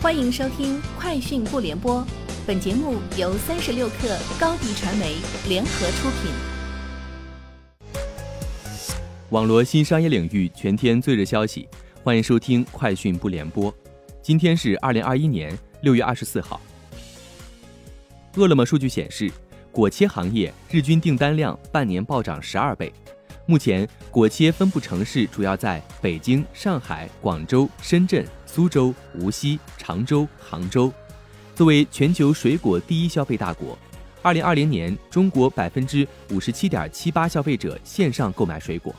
欢迎收听《快讯不联播》，本节目由三十六克高低传媒联合出品。网络新商业领域全天最热消息，欢迎收听《快讯不联播》。今天是二零二一年六月二十四号。饿了么数据显示，果切行业日均订单量半年暴涨十二倍。目前，果切分布城市主要在北京、上海、广州、深圳、苏州、无锡、常州、杭州。作为全球水果第一消费大国，二零二零年中国百分之五十七点七八消费者线上购买水果。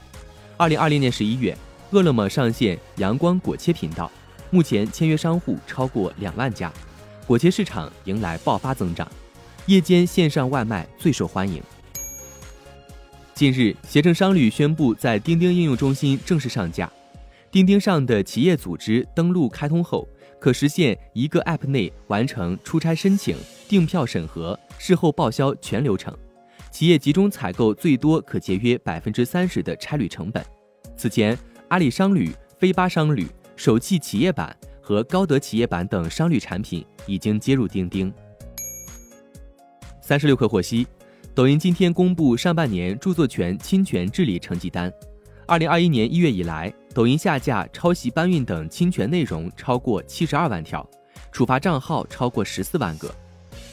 二零二零年十一月，饿了么上线阳光果切频道，目前签约商户超过两万家，果切市场迎来爆发增长，夜间线上外卖最受欢迎。近日，携程商旅宣布在钉钉应用中心正式上架。钉钉上的企业组织登录开通后，可实现一个 App 内完成出差申请、订票审核、事后报销全流程。企业集中采购最多可节约百分之三十的差旅成本。此前，阿里商旅、飞巴商旅、首汽企业版和高德企业版等商旅产品已经接入钉钉。三十六氪获悉。抖音今天公布上半年著作权侵权治理成绩单。二零二一年一月以来，抖音下架、抄袭、搬运等侵权内容超过七十二万条，处罚账号超过十四万个。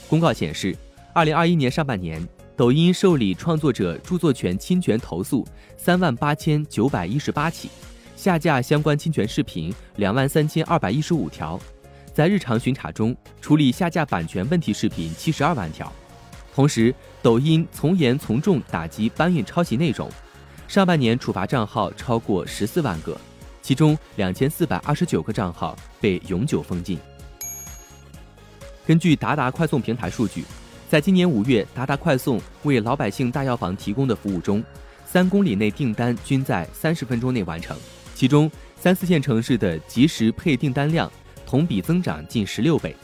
公告显示，二零二一年上半年，抖音受理创作者著作权侵权投诉三万八千九百一十八起，下架相关侵权视频两万三千二百一十五条，在日常巡查中处理下架版权问题视频七十二万条。同时，抖音从严从重打击搬运抄袭内容，上半年处罚账号超过十四万个，其中两千四百二十九个账号被永久封禁。根据达达快送平台数据，在今年五月，达达快送为老百姓大药房提供的服务中，三公里内订单均在三十分钟内完成，其中三四线城市的即时配订单量同比增长近十六倍。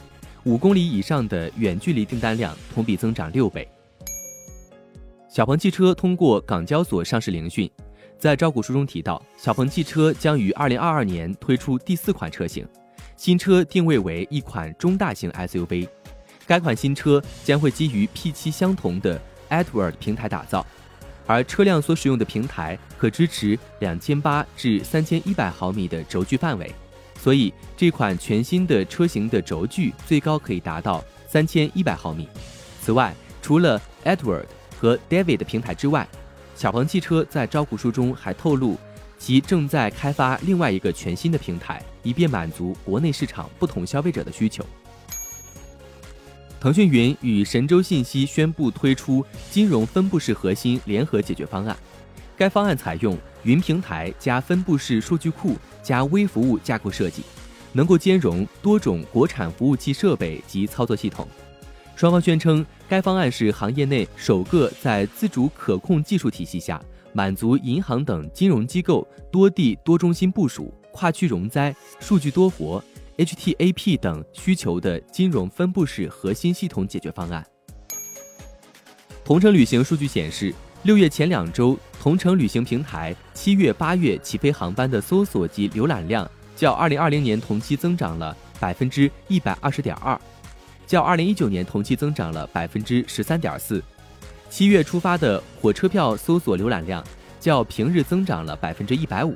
五公里以上的远距离订单量同比增长六倍。小鹏汽车通过港交所上市聆讯，在招股书中提到，小鹏汽车将于二零二二年推出第四款车型，新车定位为一款中大型 SUV。该款新车将会基于 P7 相同的 Edward 平台打造，而车辆所使用的平台可支持两千八至三千一百毫米的轴距范围。所以，这款全新的车型的轴距最高可以达到三千一百毫米。此外，除了 Edward 和 David 的平台之外，小鹏汽车在招股书中还透露，其正在开发另外一个全新的平台，以便满足国内市场不同消费者的需求。腾讯云与神州信息宣布推出金融分布式核心联合解决方案，该方案采用云平台加分布式数据库。加微服务架构设计，能够兼容多种国产服务器设备及操作系统。双方宣称，该方案是行业内首个在自主可控技术体系下，满足银行等金融机构多地多中心部署、跨区容灾、数据多活、HTAP 等需求的金融分布式核心系统解决方案。同程旅行数据显示。六月前两周，同程旅行平台七月、八月起飞航班的搜索及浏览量较二零二零年同期增长了百分之一百二十点二，较二零一九年同期增长了百分之十三点四。七月出发的火车票搜索浏览量较平日增长了百分之一百五。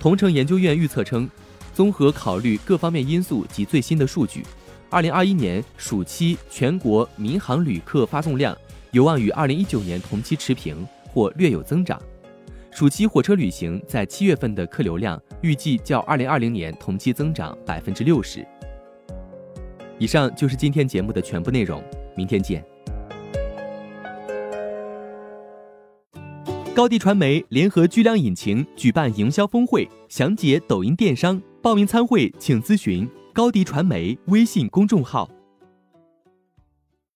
同程研究院预测称，综合考虑各方面因素及最新的数据，二零二一年暑期全国民航旅客发送量。有望与二零一九年同期持平或略有增长。暑期火车旅行在七月份的客流量预计较二零二零年同期增长百分之六十。以上就是今天节目的全部内容，明天见。高迪传媒联合巨量引擎举办营销峰会，详解抖音电商，报名参会请咨询高迪传媒微信公众号。